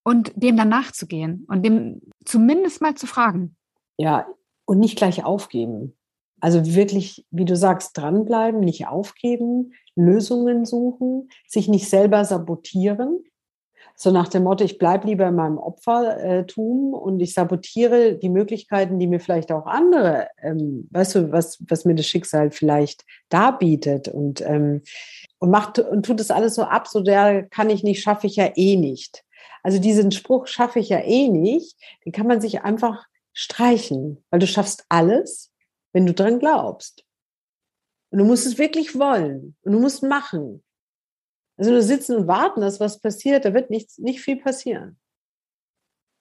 Speaker 1: und dem dann nachzugehen und dem zumindest mal zu fragen.
Speaker 2: Ja, und nicht gleich aufgeben. Also wirklich, wie du sagst, dranbleiben, nicht aufgeben, Lösungen suchen, sich nicht selber sabotieren. So nach dem Motto, ich bleibe lieber in meinem Opfertum und ich sabotiere die Möglichkeiten, die mir vielleicht auch andere, ähm, weißt du, was, was mir das Schicksal vielleicht darbietet und, ähm, und macht und tut das alles so ab, so der kann ich nicht, schaffe ich ja eh nicht. Also diesen Spruch schaffe ich ja eh nicht, den kann man sich einfach streichen, weil du schaffst alles, wenn du dran glaubst. Und du musst es wirklich wollen und du musst machen. Also nur sitzen und warten, dass was passiert, da wird nichts, nicht viel passieren.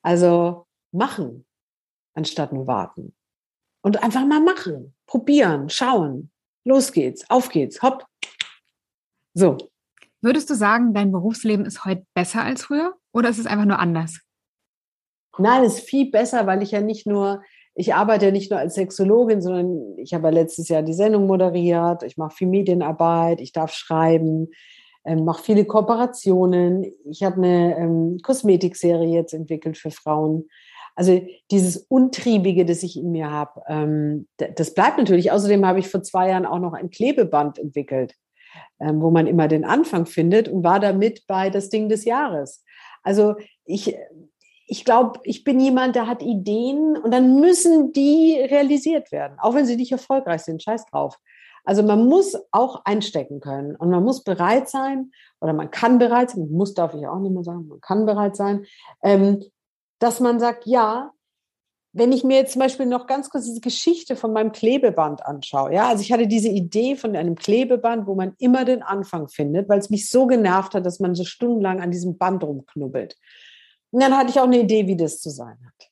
Speaker 2: Also machen. anstatt nur warten. Und einfach mal machen, probieren, schauen. Los geht's, auf geht's, hopp. So.
Speaker 1: Würdest du sagen, dein Berufsleben ist heute besser als früher oder ist es einfach nur anders?
Speaker 2: Nein, es ist viel besser, weil ich ja nicht nur, ich arbeite ja nicht nur als Sexologin, sondern ich habe ja letztes Jahr die Sendung moderiert, ich mache viel Medienarbeit, ich darf schreiben, ähm, mache viele Kooperationen. Ich habe eine ähm, Kosmetikserie jetzt entwickelt für Frauen. Also dieses Untriebige, das ich in mir habe, ähm, das bleibt natürlich. Außerdem habe ich vor zwei Jahren auch noch ein Klebeband entwickelt, ähm, wo man immer den Anfang findet und war damit bei das Ding des Jahres. Also ich, ich glaube, ich bin jemand, der hat Ideen und dann müssen die realisiert werden, auch wenn sie nicht erfolgreich sind. Scheiß drauf. Also man muss auch einstecken können und man muss bereit sein oder man kann bereit sein, muss darf ich auch nicht mehr sagen, man kann bereit sein, ähm, dass man sagt, ja, wenn ich mir jetzt zum Beispiel noch ganz kurz diese Geschichte von meinem Klebeband anschaue, ja, also ich hatte diese Idee von einem Klebeband, wo man immer den Anfang findet, weil es mich so genervt hat, dass man so stundenlang an diesem Band rumknubbelt. Und dann hatte ich auch eine Idee, wie das zu sein hat.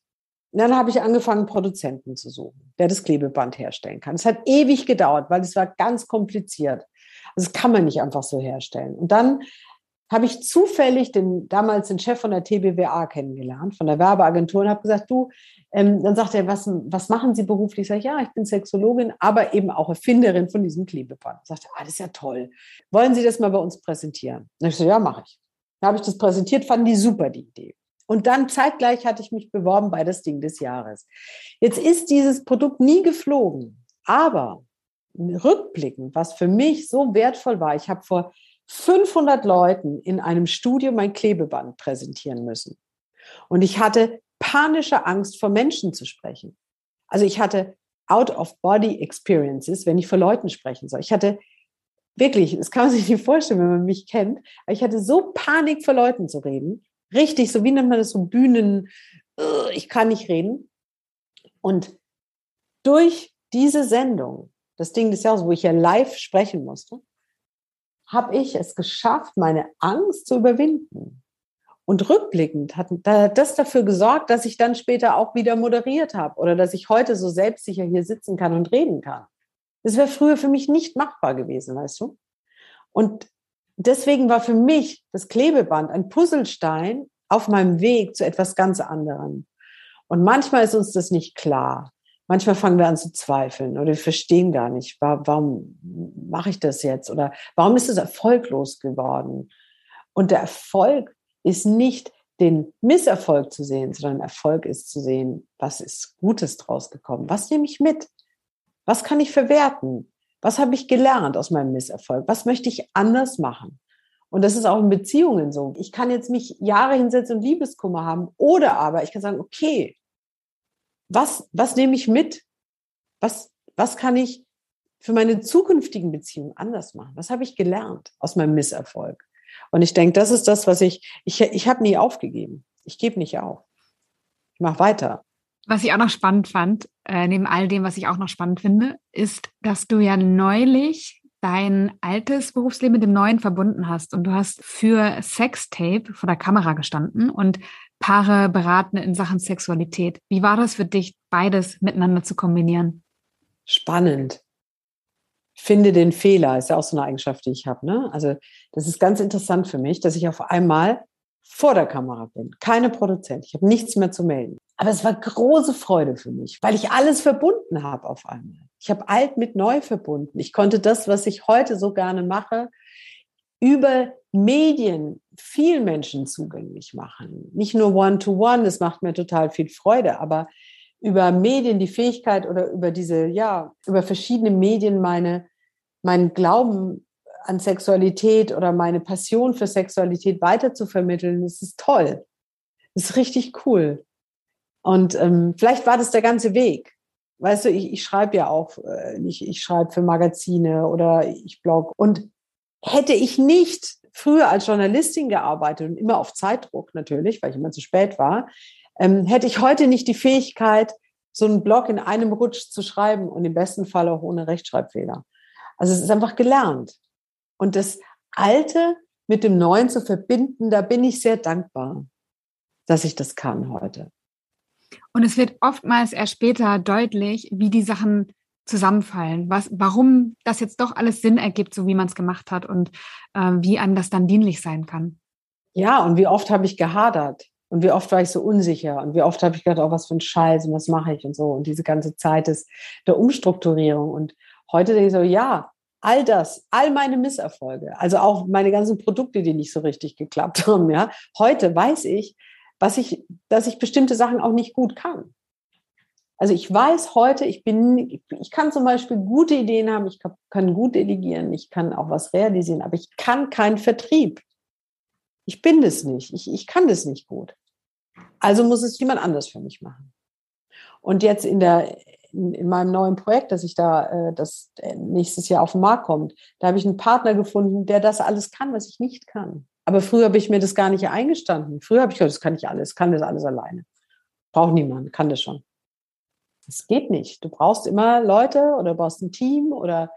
Speaker 2: Und dann habe ich angefangen, Produzenten zu suchen, der das Klebeband herstellen kann. Es hat ewig gedauert, weil es war ganz kompliziert. Also das kann man nicht einfach so herstellen. Und dann habe ich zufällig den damals den Chef von der TBWA kennengelernt, von der Werbeagentur, und habe gesagt, du, ähm, dann sagt er, was, was machen Sie beruflich? Sag ich, ja, ich bin Sexologin, aber eben auch Erfinderin von diesem Klebeband. Sagt er, ah, das ist ja toll. Wollen Sie das mal bei uns präsentieren? Und ich so, ja, mache ich. Dann habe ich das präsentiert, fanden die super, die Idee. Und dann zeitgleich hatte ich mich beworben bei das Ding des Jahres. Jetzt ist dieses Produkt nie geflogen, aber rückblickend, was für mich so wertvoll war, ich habe vor 500 Leuten in einem Studio mein Klebeband präsentieren müssen. Und ich hatte panische Angst, vor Menschen zu sprechen. Also ich hatte Out-of-Body-Experiences, wenn ich vor Leuten sprechen soll. Ich hatte wirklich, das kann man sich nicht vorstellen, wenn man mich kennt, aber ich hatte so Panik, vor Leuten zu reden. Richtig, so wie nennt man das so Bühnen, ich kann nicht reden. Und durch diese Sendung, das Ding des Jahres, wo ich ja live sprechen musste, habe ich es geschafft, meine Angst zu überwinden. Und rückblickend hat das dafür gesorgt, dass ich dann später auch wieder moderiert habe oder dass ich heute so selbstsicher hier sitzen kann und reden kann. Das wäre früher für mich nicht machbar gewesen, weißt du? Und deswegen war für mich das Klebeband ein Puzzlestein auf meinem Weg zu etwas ganz anderem. Und manchmal ist uns das nicht klar manchmal fangen wir an zu zweifeln oder wir verstehen gar nicht, warum mache ich das jetzt oder warum ist es erfolglos geworden? Und der Erfolg ist nicht den Misserfolg zu sehen, sondern Erfolg ist zu sehen, was ist Gutes draus gekommen? Was nehme ich mit? Was kann ich verwerten? Was habe ich gelernt aus meinem Misserfolg? Was möchte ich anders machen? Und das ist auch in Beziehungen so. Ich kann jetzt mich Jahre hinsetzen und Liebeskummer haben oder aber ich kann sagen, okay, was, was nehme ich mit? Was, was kann ich für meine zukünftigen Beziehungen anders machen? Was habe ich gelernt aus meinem Misserfolg? Und ich denke, das ist das, was ich, ich, ich habe nie aufgegeben. Ich gebe nicht auf. Ich mache weiter.
Speaker 1: Was ich auch noch spannend fand, äh, neben all dem, was ich auch noch spannend finde, ist, dass du ja neulich dein altes Berufsleben mit dem neuen verbunden hast und du hast für Sextape vor der Kamera gestanden und Paare beraten in Sachen Sexualität. Wie war das für dich, beides miteinander zu kombinieren?
Speaker 2: Spannend. Finde den Fehler, ist ja auch so eine Eigenschaft, die ich habe. Ne? Also das ist ganz interessant für mich, dass ich auf einmal vor der Kamera bin, keine Produzent, ich habe nichts mehr zu melden. Aber es war große Freude für mich, weil ich alles verbunden habe auf einmal. Ich habe alt mit neu verbunden. Ich konnte das, was ich heute so gerne mache, über Medien vielen Menschen zugänglich machen. Nicht nur One-to-One, -one, das macht mir total viel Freude, aber über Medien die Fähigkeit oder über diese, ja, über verschiedene Medien meine, meinen Glauben an Sexualität oder meine Passion für Sexualität weiter zu vermitteln, das ist toll. Das ist richtig cool. Und ähm, vielleicht war das der ganze Weg. Weißt du, ich, ich schreibe ja auch, äh, ich, ich schreibe für Magazine oder ich blog. Und hätte ich nicht früher als Journalistin gearbeitet und immer auf Zeitdruck natürlich, weil ich immer zu spät war, ähm, hätte ich heute nicht die Fähigkeit, so einen Blog in einem Rutsch zu schreiben und im besten Fall auch ohne Rechtschreibfehler. Also es ist einfach gelernt. Und das Alte mit dem Neuen zu verbinden, da bin ich sehr dankbar, dass ich das kann heute.
Speaker 1: Und es wird oftmals erst später deutlich, wie die Sachen zusammenfallen, was, warum das jetzt doch alles Sinn ergibt, so wie man es gemacht hat und äh, wie einem das dann dienlich sein kann.
Speaker 2: Ja, und wie oft habe ich gehadert und wie oft war ich so unsicher und wie oft habe ich gedacht, oh, was für ein Scheiß und was mache ich und so und diese ganze Zeit des, der Umstrukturierung und heute denke ich so, ja, all das, all meine Misserfolge, also auch meine ganzen Produkte, die nicht so richtig geklappt haben, ja, heute weiß ich, was ich, dass ich bestimmte Sachen auch nicht gut kann. Also ich weiß heute, ich bin, ich kann zum Beispiel gute Ideen haben, ich kann gut delegieren, ich kann auch was realisieren, aber ich kann keinen Vertrieb. Ich bin das nicht. Ich, ich kann das nicht gut. Also muss es jemand anders für mich machen. Und jetzt in der, in, in meinem neuen Projekt, dass ich da, äh, das nächstes Jahr auf den Markt kommt, da habe ich einen Partner gefunden, der das alles kann, was ich nicht kann. Aber früher habe ich mir das gar nicht eingestanden. Früher habe ich gedacht, das kann ich alles, kann das alles alleine. Braucht niemand, kann das schon. Das geht nicht. Du brauchst immer Leute oder du brauchst ein Team oder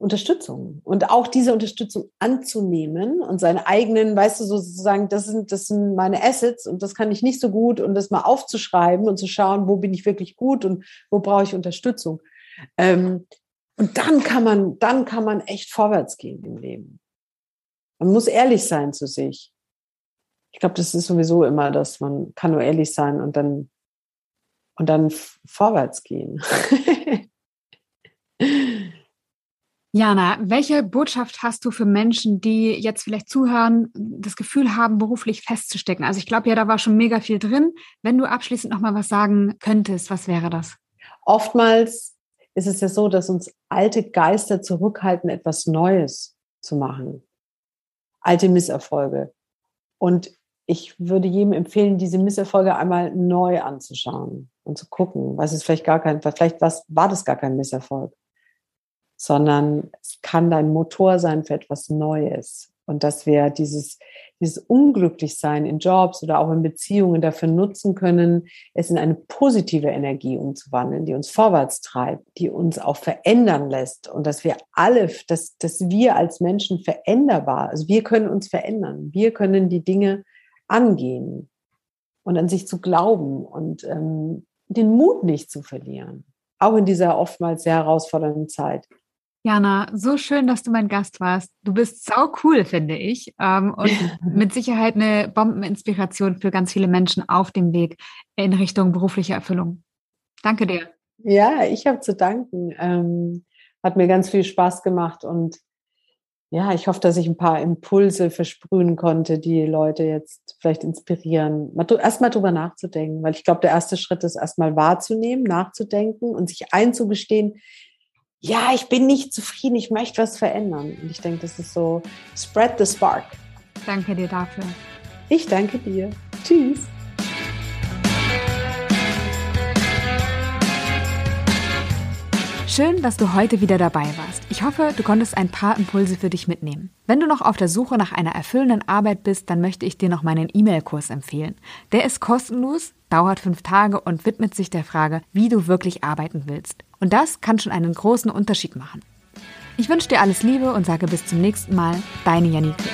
Speaker 2: Unterstützung. Und auch diese Unterstützung anzunehmen und seine eigenen, weißt du, sozusagen, das sind, das sind meine Assets und das kann ich nicht so gut und das mal aufzuschreiben und zu schauen, wo bin ich wirklich gut und wo brauche ich Unterstützung. Ähm, und dann kann man, dann kann man echt vorwärts gehen im Leben. Man muss ehrlich sein zu sich. Ich glaube, das ist sowieso immer, dass man kann nur ehrlich sein und dann und dann vorwärts gehen.
Speaker 1: Jana, welche Botschaft hast du für Menschen, die jetzt vielleicht zuhören, das Gefühl haben, beruflich festzustecken? Also ich glaube ja, da war schon mega viel drin. Wenn du abschließend noch mal was sagen könntest, was wäre das?
Speaker 2: Oftmals ist es ja so, dass uns alte Geister zurückhalten, etwas Neues zu machen. Alte Misserfolge. Und ich würde jedem empfehlen, diese Misserfolge einmal neu anzuschauen und zu gucken, was ist vielleicht gar kein, vielleicht was, war das gar kein Misserfolg, sondern es kann dein Motor sein für etwas Neues. Und dass wir dieses, dieses Unglücklichsein in Jobs oder auch in Beziehungen dafür nutzen können, es in eine positive Energie umzuwandeln, die uns vorwärts treibt, die uns auch verändern lässt. Und dass wir alle, dass, dass wir als Menschen veränderbar, also wir können uns verändern, wir können die Dinge angehen und an sich zu glauben. Und ähm, den Mut nicht zu verlieren, auch in dieser oftmals sehr herausfordernden Zeit.
Speaker 1: Jana, so schön, dass du mein Gast warst. Du bist sau cool, finde ich. Ähm, und mit Sicherheit eine Bombeninspiration für ganz viele Menschen auf dem Weg in Richtung berufliche Erfüllung. Danke dir.
Speaker 2: Ja, ich habe zu danken. Ähm, hat mir ganz viel Spaß gemacht und ja, ich hoffe, dass ich ein paar Impulse versprühen konnte, die Leute jetzt vielleicht inspirieren, erstmal drüber nachzudenken, weil ich glaube, der erste Schritt ist erstmal wahrzunehmen, nachzudenken und sich einzugestehen, ja, ich bin nicht zufrieden, ich möchte was verändern. Und ich denke, das ist so, spread the spark.
Speaker 1: Danke dir dafür.
Speaker 2: Ich danke dir. Tschüss.
Speaker 1: Schön, dass du heute wieder dabei warst. Ich hoffe, du konntest ein paar Impulse für dich mitnehmen. Wenn du noch auf der Suche nach einer erfüllenden Arbeit bist, dann möchte ich dir noch meinen E-Mail-Kurs empfehlen. Der ist kostenlos, dauert fünf Tage und widmet sich der Frage, wie du wirklich arbeiten willst. Und das kann schon einen großen Unterschied machen. Ich wünsche dir alles Liebe und sage bis zum nächsten Mal, deine Janike.